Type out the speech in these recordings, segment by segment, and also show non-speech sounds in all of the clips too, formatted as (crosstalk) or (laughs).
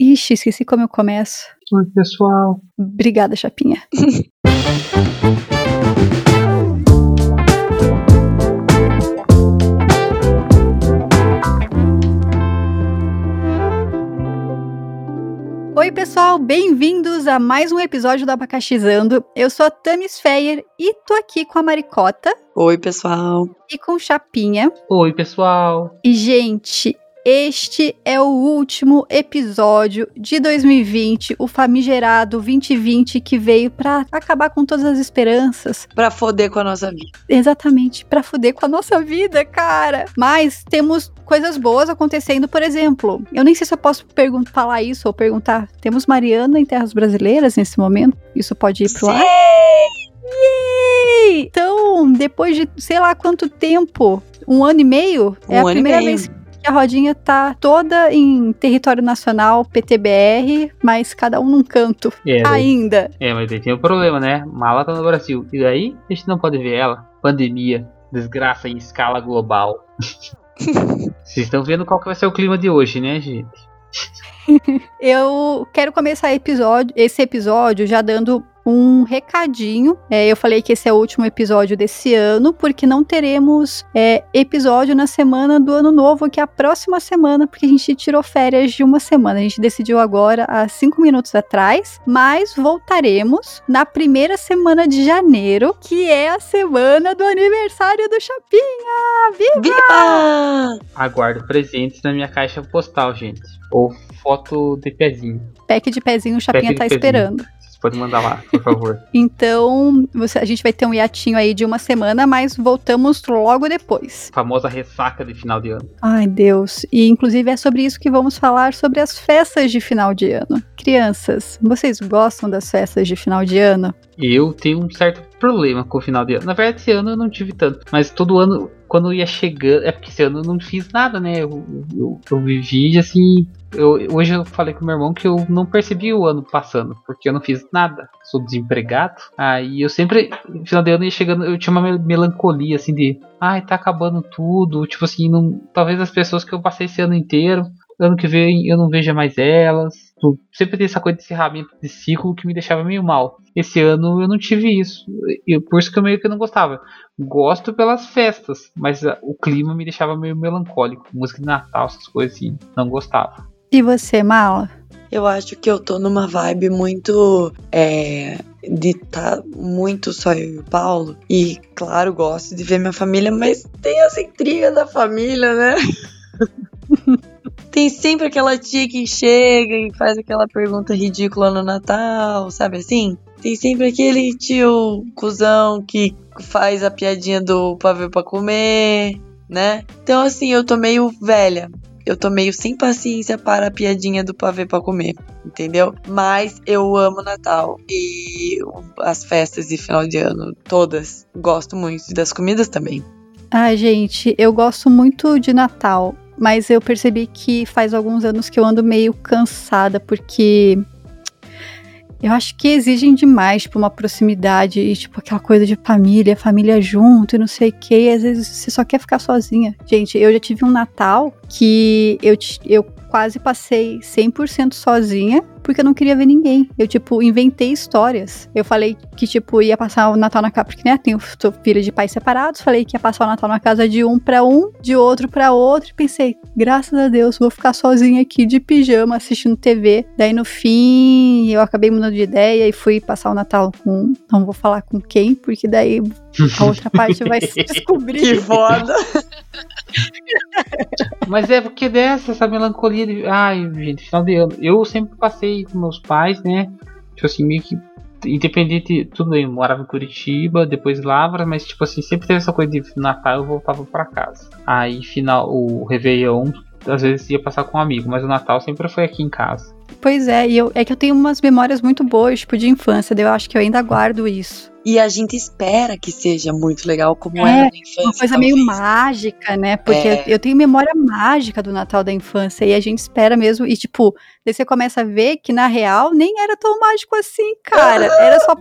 Ixi, esqueci como eu começo. Oi, pessoal. Obrigada, Chapinha. (laughs) Oi, pessoal, bem-vindos a mais um episódio do Abacaxizando. Eu sou a Tamis Feyer e tô aqui com a Maricota. Oi, pessoal. E com Chapinha. Oi, pessoal. E, gente, este é o último episódio de 2020, o famigerado 2020 que veio para acabar com todas as esperanças. Para foder com a nossa vida. Exatamente, para foder com a nossa vida, cara. Mas temos coisas boas acontecendo, por exemplo. Eu nem sei se eu posso falar isso ou perguntar. Temos Mariana em terras brasileiras nesse momento? Isso pode ir pro Sim! ar? Então, depois de sei lá quanto tempo, um ano e meio, Um é a primeira vez a rodinha tá toda em território nacional, PTBR, mas cada um num canto. É, Ainda. é, mas daí tem um problema, né? Mala tá no Brasil. E daí a gente não pode ver ela. Pandemia, desgraça em escala global. (laughs) Vocês estão vendo qual que vai ser o clima de hoje, né, gente? (laughs) Eu quero começar episódio, esse episódio já dando um recadinho. É, eu falei que esse é o último episódio desse ano, porque não teremos é, episódio na semana do ano novo, que é a próxima semana, porque a gente tirou férias de uma semana. A gente decidiu agora há cinco minutos atrás, mas voltaremos na primeira semana de janeiro, que é a semana do aniversário do Chapinha! Viva! Viva! Aguardo presentes na minha caixa postal, gente. Ou foto de pezinho. Pack de pezinho, o Chapinha Pack tá pezinho. esperando. Podem mandar lá, por favor. (laughs) Então, você- a gente vai ter um hiatinho aí de uma semana, mas voltamos logo depois. Famosa ressaca de final de ano. Ai, Deus. E inclusive é sobre isso que vamos falar sobre as festas de final de ano. Crianças, vocês gostam das festas de final de ano? Eu tenho um certo problema com o final de ano. Na verdade, esse ano eu não tive tanto. Mas todo ano, quando ia chegando. É porque esse ano eu não fiz nada, né? Eu, eu, eu vivi assim. Eu, hoje eu falei com meu irmão que eu não percebi o ano passando, porque eu não fiz nada. Sou desempregado. Aí eu sempre, no final de ano ia chegando, eu tinha uma mel- melancolia assim de, ai, tá acabando tudo. Tipo assim, não, talvez as pessoas que eu passei esse ano inteiro, ano que vem eu não veja mais elas. Tu- Sempre tem essa coisa de encerramento de ciclo que me deixava meio mal. Esse ano eu não tive isso. Eu, por isso que eu meio que não gostava. Gosto pelas festas, mas ah, o clima me deixava meio melancólico. Música de Natal, essas coisas assim, não gostava. E você, Mala? Eu acho que eu tô numa vibe muito. É, de tá muito só eu e o Paulo. E, claro, gosto de ver minha família, mas tem essa intriga da família, né? (laughs) tem sempre aquela tia que chega e faz aquela pergunta ridícula no Natal, sabe assim? Tem sempre aquele tio cuzão que faz a piadinha do pavê pra comer, né? Então, assim, eu tô meio velha eu tô meio sem paciência para a piadinha do pavê pra comer, entendeu? Mas eu amo Natal e as festas de final de ano, todas. Gosto muito das comidas também. Ah, gente, eu gosto muito de Natal, mas eu percebi que faz alguns anos que eu ando meio cansada, porque eu acho que exigem demais, tipo, uma proximidade e, tipo, aquela coisa de família, família junto e não sei o que, e às vezes você só quer ficar sozinha. Gente, eu já tive um Natal que eu, eu quase passei 100% sozinha, porque eu não queria ver ninguém. Eu, tipo, inventei histórias. Eu falei que, tipo, ia passar o Natal na casa, porque, né, tenho filha de pais separados, falei que ia passar o Natal na casa de um pra um, de outro pra outro, e pensei, graças a Deus, vou ficar sozinha aqui de pijama assistindo TV. Daí, no fim, eu acabei mudando de ideia e fui passar o Natal com, não vou falar com quem, porque daí a (laughs) outra parte vai se descobrir. Que foda! Mas é porque dessa, essa melancolia de. Ai, gente, final de ano. Eu sempre passei com meus pais, né? Tipo assim, meio que. Independente, tudo bem, eu morava em Curitiba, depois Lavras, mas tipo assim, sempre teve essa coisa de Natal eu voltava pra casa. Aí, final, o Réveillon, às vezes ia passar com um amigo, mas o Natal sempre foi aqui em casa. Pois é, e eu, é que eu tenho umas memórias muito boas, tipo, de infância, daí eu acho que eu ainda guardo isso. E a gente espera que seja muito legal, como É, era na infância. Uma coisa meio talvez. mágica, né? Porque É. eu tenho memória mágica do Natal da infância e a gente espera mesmo. E, tipo, daí você começa a ver que na real nem era tão mágico assim, cara. Era só.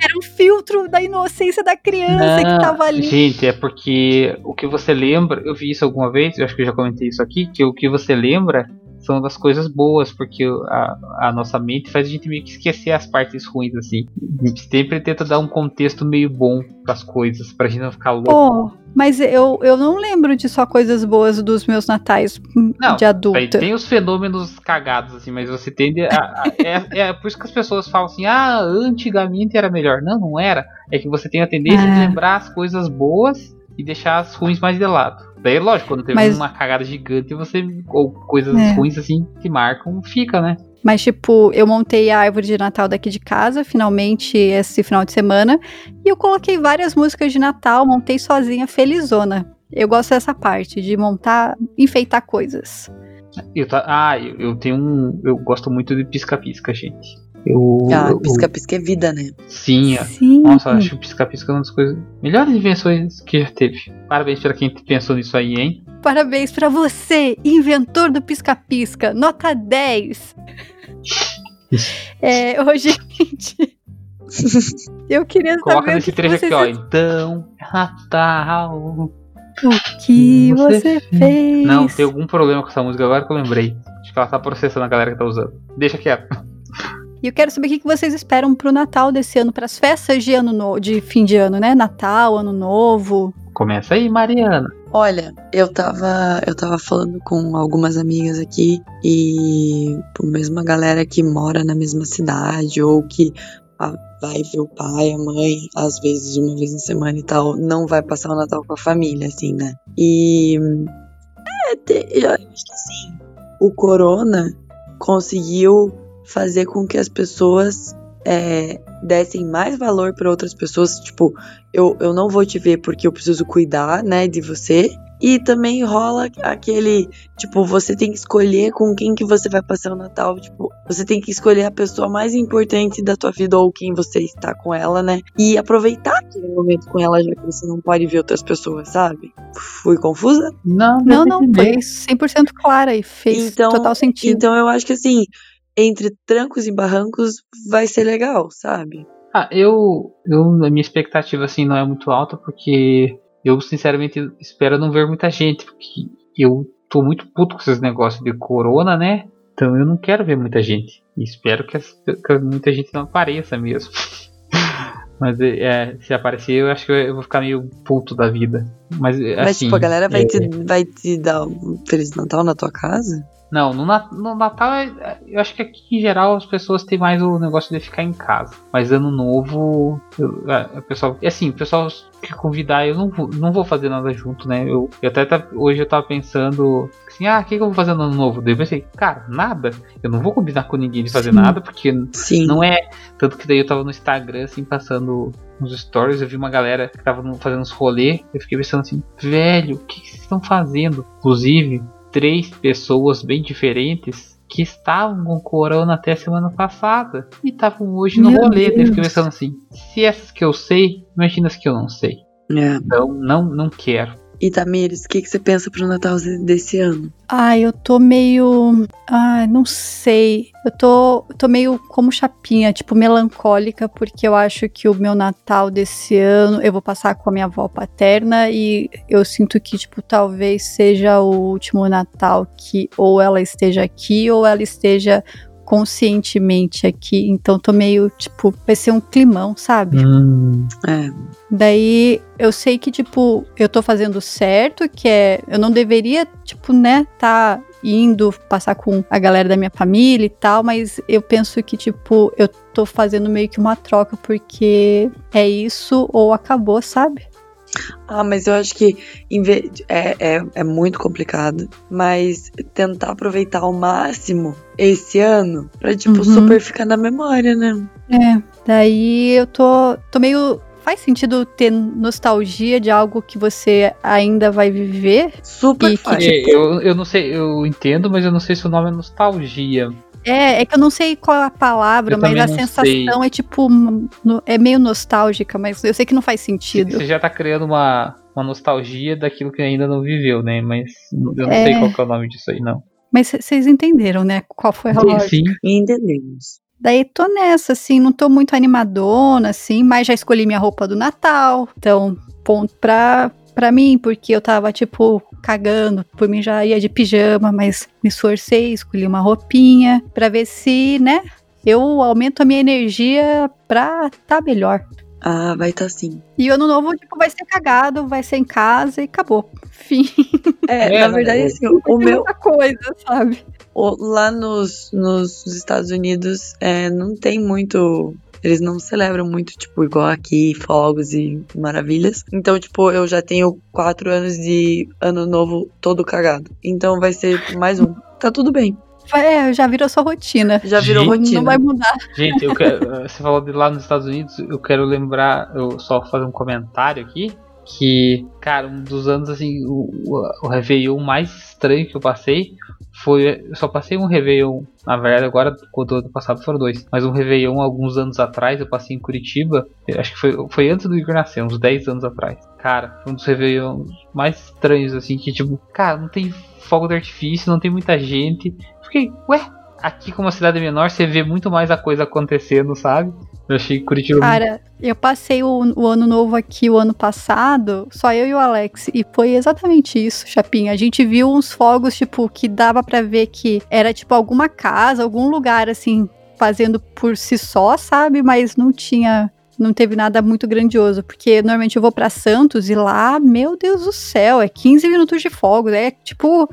Era um filtro da inocência da criança que tava ali. Gente, é porque o que você lembra, eu vi isso alguma vez, eu acho que eu já comentei isso aqui, que o que você lembra são das coisas boas, porque a, a nossa mente faz a gente meio que esquecer as partes ruins, assim. A gente sempre tenta dar um contexto meio bom pras coisas, pra gente não ficar louco. Oh, mas eu, eu não lembro de só coisas boas dos meus natais Não, de adulta. Tem os fenômenos cagados, assim, mas você tende a. a- é, é por isso que as pessoas falam assim, ah, antigamente era melhor. Não, não era. É que você tem a tendência de É. lembrar as coisas boas e deixar as ruins mais de lado. Daí, lógico, quando teve Mas- uma cagada gigante, você. Ou coisas É. ruins assim que marcam, fica, né? Mas, tipo, eu montei a árvore de Natal daqui de casa, finalmente, esse final de semana. E eu coloquei várias músicas de Natal, montei sozinha, felizona. Eu gosto dessa parte, de montar, enfeitar coisas. Eu tá, ah, eu, eu tenho um. Eu gosto muito de pisca-pisca, gente. Eu. Ah, eu- pisca-pisca é vida, né? Sim, é. Sim. Nossa, acho que o pisca-pisca é uma das coisas. Melhores invenções que já teve. Parabéns pra quem pensou nisso aí, hein? Parabéns pra você, inventor do pisca-pisca, nota 10. É, ô, (laughs) gente. Eu queria Coloca saber o nesse trecho aqui, ó. Então, Natal. o que você fez. Não, tem algum problema com essa música agora que eu lembrei. Acho que ela tá processando a galera que tá usando. Deixa quieto. E eu quero saber o que que vocês esperam pro Natal desse ano, pras festas de ano no... de fim de ano, né? Natal, Ano Novo. Começa aí, Mariana. Olha, eu tava, eu tava falando com algumas amigas aqui e mesmo a galera que mora na mesma cidade ou que vai ver o pai, a mãe, às vezes uma vez na semana e tal, não vai passar o Natal com a família, assim, né? E é, te- eu acho que assim, o corona conseguiu fazer com que as pessoas é, dessem mais valor para outras pessoas, tipo, eu, eu não vou te ver porque eu preciso cuidar, né, de você. E também rola aquele, tipo, você tem que escolher com quem que você vai passar o Natal, tipo, você tem que escolher a pessoa mais importante da tua vida ou quem você está com ela, né? E aproveitar aquele momento com ela, já que você não pode ver outras pessoas, sabe? Fui confusa? Não, Não, não, entender. foi 100% clara e fez Então- total sentido. Então eu acho que assim, entre trancos e barrancos vai ser legal, sabe? Ah, eu, eu. A minha expectativa, assim, não é muito alta, porque eu, sinceramente, espero não ver muita gente, porque eu tô muito puto com esses negócios de corona, né? Então eu não quero ver muita gente. E espero que, as- que muita gente não apareça mesmo. (laughs) Mas é, se aparecer, eu acho que eu vou ficar meio puto da vida. Mas, Mas assim, tipo, a galera vai, é- te, vai te dar um Feliz Natal na tua casa? Não, no, Na- no Natal, é- eu acho que aqui em geral as pessoas têm mais o negócio de ficar em casa. Mas ano novo, eu, a, a pessoa, é assim, o pessoal que convidar, eu não vou, não vou fazer nada junto, né? Eu, eu até tá- hoje eu tava pensando assim, ah, o que, que eu vou fazer no ano novo? Daí eu pensei, cara, nada. Eu não vou combinar com ninguém de fazer Sim. nada, porque Sim. não é. Tanto que daí eu tava no Instagram, assim, passando uns stories, eu vi uma galera que tava fazendo uns rolê, eu fiquei pensando assim, velho, o que, que vocês estão fazendo? Inclusive, três pessoas bem diferentes que estavam com corona até semana passada e estavam hoje no Meu rolê. Eu Deus. pensando assim, se essas que eu sei, imagina as que eu não sei. É. Então, não, não quero. E Tamires, o que, que você pensa pro Natal desse ano? Ai, eu tô meio. Ai, não sei. Eu tô, tô meio como chapinha, tipo, melancólica, porque eu acho que o meu Natal desse ano eu vou passar com a minha avó paterna e eu sinto que, tipo, talvez seja o último Natal que ou ela esteja aqui ou ela esteja conscientemente aqui. Então tô meio, tipo, vai ser um climão, sabe? É. Daí eu sei que, tipo, eu tô fazendo certo, que é. Eu não deveria, tipo, né, tá indo passar com a galera da minha família e tal, mas eu penso que, tipo, eu tô fazendo meio que uma troca, porque é isso ou acabou, sabe? Ah, mas eu acho que é, é, é muito complicado. Mas tentar aproveitar ao máximo esse ano pra, tipo, Uhum. super ficar na memória, né? É. Daí eu tô, tô meio. Faz sentido ter nostalgia de algo que você ainda vai viver? Super que, fácil. tipo, É, eu, eu não sei, eu entendo, mas eu não sei se o nome é nostalgia. É, é que eu não sei qual é a palavra, Eu mas a sensação é tipo. no- é meio nostálgica, mas eu sei que não faz sentido. Você já tá criando uma, uma nostalgia daquilo que ainda não viveu, né? Mas eu não É. sei qual que é o nome disso aí, não. Mas vocês entenderam, né? Qual foi a lógica? Sim, sim. Entendemos. Daí tô nessa, assim, não tô muito animadona, assim, mas já escolhi minha roupa do Natal. Então, ponto pra, pra mim, porque eu tava, tipo, cagando. Por mim já ia de pijama, mas me esforcei, escolhi uma roupinha pra ver se, né, eu aumento a minha energia pra tá melhor. Ah, vai estar tá sim. E o ano novo, tipo, vai ser cagado, vai ser em casa e acabou. Fim. É, é na verdade, assim, o, o meu. coisa, sabe? lá nos, nos Estados Unidos é, não tem muito. Eles não celebram muito, tipo, igual aqui, fogos e maravilhas. Então, tipo, eu já tenho quatro anos de ano novo todo cagado. Então vai ser mais um. Tá tudo bem. É, já virou sua rotina. Já virou Gente, rotina. Não vai mudar. Gente, eu quero, você falou de lá nos Estados Unidos, eu quero lembrar, eu só fazer um comentário aqui que, cara, um dos anos assim, o, o, Réveillon mais estranho que eu passei foi. Eu só passei um Réveillon, na verdade, agora, quando ano passado foram dois, mas um Réveillon alguns anos atrás, eu passei em Curitiba, acho que foi, foi antes do Igor nascer, uns 10 anos atrás. Cara, foi um dos Réveillons mais estranhos, assim, que tipo, cara, não tem fogo de artifício, não tem muita gente. Fiquei, ué, aqui como a cidade é menor, você vê muito mais a coisa acontecendo, sabe? Eu achei Curitiba. Cara, eu passei o, o, ano novo aqui o ano passado, só eu e o Alex, e foi exatamente isso, Chapinha. A gente viu uns fogos, tipo, que dava para ver que era, tipo, alguma casa, algum lugar, assim, fazendo por si só, sabe? Mas não tinha. Não teve nada muito grandioso, porque normalmente eu vou para Santos e lá, meu Deus do céu, é 15 minutos de fogos, é tipo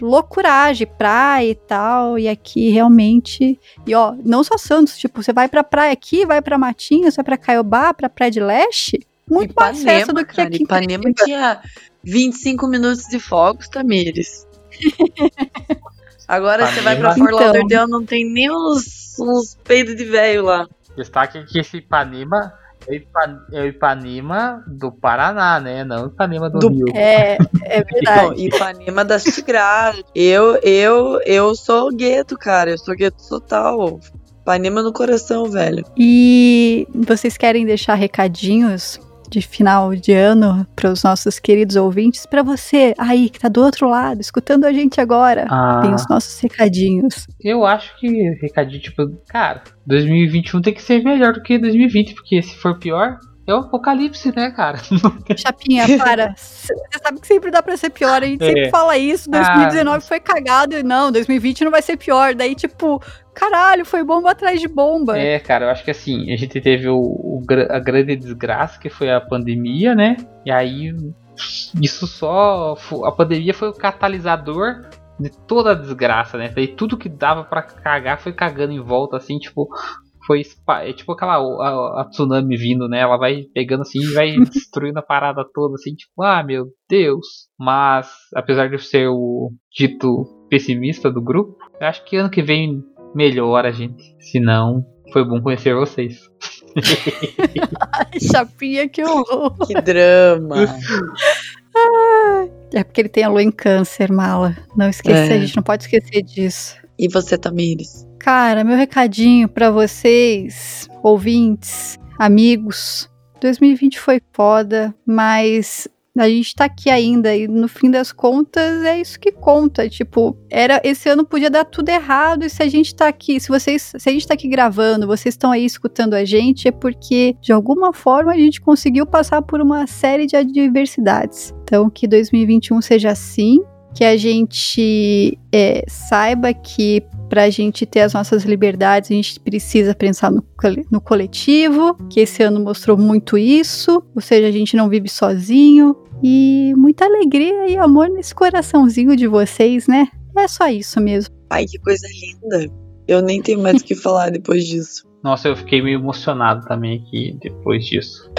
loucuragem, praia e tal. E aqui realmente. E ó, não só Santos, tipo, você vai pra praia aqui, vai pra Matinhos, vai pra Caiobá, pra Praia de Leste. Muito Ipanema, mais festa do que cara, aqui. Ipanema tinha 25 minutos de fogos, Tamires. (laughs) Agora Ipanema. você vai pra Fort Lauderdale, então, não tem nem uns, uns peidos de velho lá. Destaque que esse Ipanema é o Ipanema do Paraná, né? Não Ipanema do, do Rio. É, é (laughs) verdade. Ipanema das Tigradas. Eu, eu, eu sou gueto, cara. Eu sou gueto total. Ipanema no coração, velho. E vocês querem deixar recadinhos de final de ano para os nossos queridos ouvintes, para você aí que tá do outro lado, escutando a gente agora, ah, tem os nossos recadinhos. Eu acho que recadinho tipo, cara, 2021 tem que ser melhor do que 2020, porque se for pior, é o apocalipse, né, cara? (laughs) Chapinha, para. Você sabe que sempre dá pra ser pior. A gente é. sempre fala isso. 2019 ah, foi cagado. E não, 2020 não vai ser pior. Daí, tipo, caralho, foi bomba atrás de bomba. É, cara, eu acho que assim, a gente teve o, o a grande desgraça que foi a pandemia, né? E aí, isso só. A pandemia foi o catalisador de toda a desgraça, né? Daí tudo que dava para cagar foi cagando em volta, assim, tipo, foi é tipo aquela a, a, tsunami vindo, né? Ela vai pegando assim e vai (laughs) destruindo a parada toda, assim, tipo, ah, meu Deus. Mas, apesar de eu ser o dito pessimista do grupo, eu acho que ano que vem melhora, gente. Se não, foi bom conhecer vocês. Ai, (laughs) chapinha, que horror. Que drama. é porque ele tem a lua em câncer, mala. Não esqueça, é. a gente não pode esquecer disso. E você, Tamires? Cara, meu recadinho para vocês, ouvintes, amigos. 2020 foi foda, mas a gente tá aqui ainda e no fim das contas é isso que conta. Tipo, era esse ano podia dar tudo errado e se a gente tá aqui, se vocês, se a gente tá aqui gravando, vocês estão aí escutando a gente, é porque de alguma forma a gente conseguiu passar por uma série de adversidades. Então que 2021 seja assim, que a gente é, saiba que para a gente ter as nossas liberdades, a gente precisa pensar no, no, coletivo, que esse ano mostrou muito isso, ou seja, a gente não vive sozinho. E muita alegria e amor nesse coraçãozinho de vocês, né? É só isso mesmo. Ai, que coisa linda. Eu nem tenho mais o que falar depois disso. (laughs) Nossa, eu fiquei meio emocionado também aqui depois disso.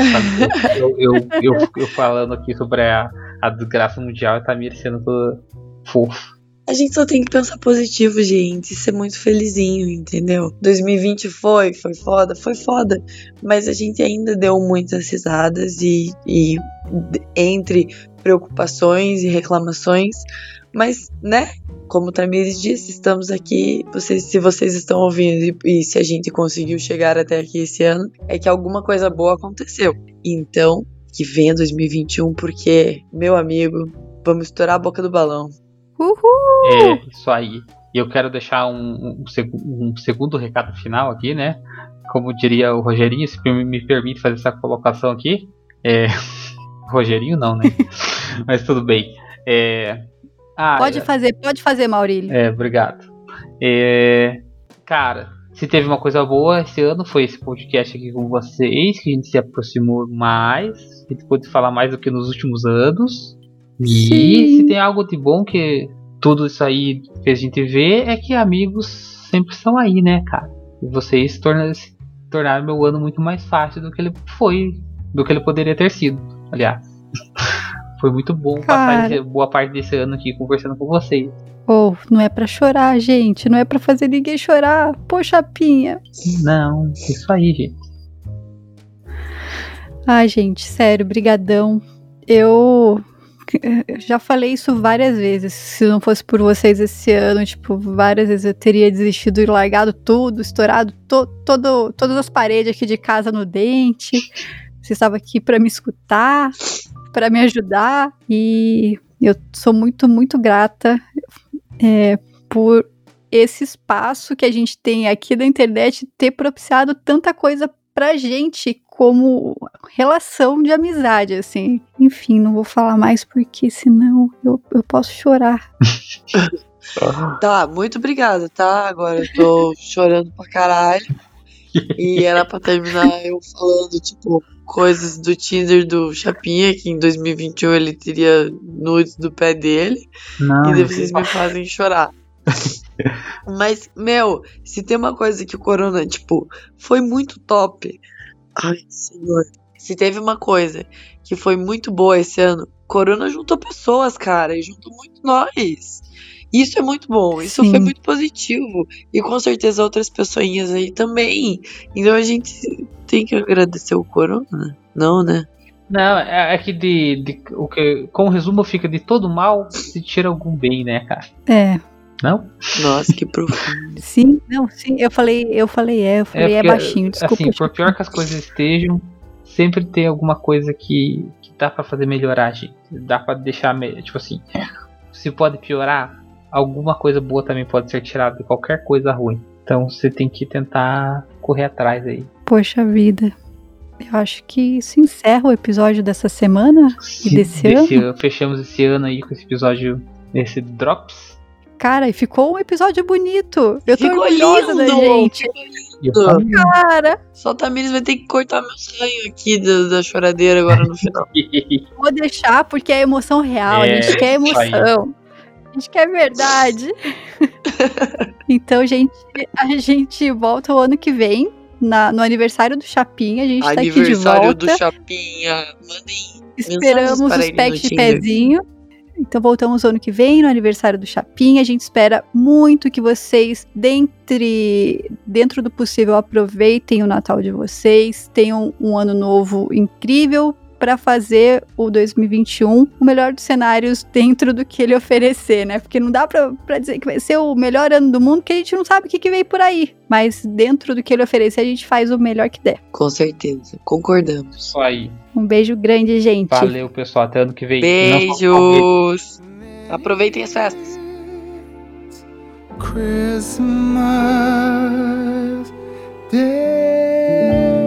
Eu, eu, eu, eu, falando aqui sobre a, a desgraça mundial e tá me sendo todo fofo. A gente só tem que pensar positivo, gente, ser muito felizinho, entendeu? 2020 foi, foi foda, foi foda, mas a gente ainda deu muitas risadas e, e entre preocupações e reclamações, mas, né? Como o Tamires disse, estamos aqui. Vocês, se vocês estão ouvindo e, e se a gente conseguiu chegar até aqui esse ano, é que alguma coisa boa aconteceu. Então, que venha 2021, porque, meu amigo, vamos estourar a boca do balão. Uhul! É, isso aí. E eu quero deixar um, um, um, segundo recado final aqui, né? Como diria o Rogerinho, se me permite fazer essa colocação aqui. É, (laughs) Rogerinho não, né? (laughs) Mas tudo bem. É... Ah, pode fazer, pode fazer, Maurílio. É, obrigado. É... Cara, se teve uma coisa boa esse ano foi esse podcast aqui com vocês, que a gente se aproximou mais, a gente pôde falar mais do que nos últimos anos. E Sim. se tem algo de bom que tudo isso aí que a gente vê é que amigos sempre estão aí, né, cara? E vocês torna, se tornaram meu ano muito mais fácil do que ele foi, do que ele poderia ter sido, aliás. (laughs) foi muito bom passar Cara. esse- boa parte desse ano aqui conversando com vocês. Oh, não é pra chorar, gente. Não é pra fazer ninguém chorar. Poxa, Pinha. Não, isso aí, gente. Ai, gente, sério, brigadão. Eu já falei isso várias vezes. Se não fosse por vocês esse ano, tipo, várias vezes eu teria desistido e largado tudo, estourado to, todo, todas as paredes aqui de casa no dente. Você estava aqui pra me escutar, pra me ajudar e eu sou muito, muito grata é, por esse espaço que a gente tem aqui da internet ter propiciado tanta coisa pra gente como relação de amizade, assim. Enfim, não vou falar mais porque senão eu, eu posso chorar. (laughs) Tá, muito obrigada, tá? Agora eu tô chorando pra caralho. E era pra terminar eu falando, tipo, coisas do Tinder do Chapinha, que em 2021 ele teria nudes do pé dele. Não, E vocês me fazem chorar. (laughs) Mas, meu, se tem uma coisa que o Corona, tipo, foi muito top. Ai, senhor. Se teve uma coisa que foi muito boa esse ano, Corona juntou pessoas, cara, e juntou muito nós. Isso é muito bom, isso Sim. foi muito positivo. E com certeza outras pessoinhas aí também. Então a gente tem que agradecer o Corona. Não, né? Não, é, é que de, de- o que com o resumo fica de todo mal se tira algum bem, né, cara? É, Não? Nossa, que profundo. (laughs) sim, não, sim, eu falei, eu falei é, eu falei é, porque, baixinho, desculpa. Assim, por pior que as coisas estejam, sempre tem alguma coisa que, que dá pra fazer melhorar, gente. Dá pra deixar, me- tipo assim, se pode piorar, alguma coisa boa também pode ser tirada de qualquer coisa ruim. Então você tem que tentar correr atrás aí. Poxa vida. Eu acho que isso encerra o episódio dessa semana. E desse ano? Fechamos esse ano aí com esse episódio, esse Drops. Cara, e ficou um episódio bonito. Eu tô Ficou orgulhosa da lindo! gente. E eu falei, Cara, Só a Tamires vai ter que cortar meu sonho aqui da, da choradeira agora no final. (laughs) vou deixar porque é emoção real. É, a gente quer emoção. A gente quer verdade. (laughs) então, gente, a gente volta o ano que vem. na- no aniversário do Chapinha, a gente tá aqui de Aniversário volta. do Chapinha. Mandem Esperamos os packs de Tinder. pezinho. Então voltamos ano que vem, no aniversário do Chapinha. A gente espera muito que vocês, dentre, dentro do possível, aproveitem o Natal de vocês, tenham um ano novo incrível para fazer o 2021 o melhor dos cenários dentro do que ele oferecer, né? Porque não dá para dizer que vai ser o melhor ano do mundo, que a gente não sabe o que, que veio por aí. Mas dentro do que ele oferecer, a gente faz o melhor que der. Com certeza, concordamos. Isso aí. Um beijo grande, gente. Valeu, pessoal. Até ano que vem. Beijos. Aproveitem as festas. Christmas Day.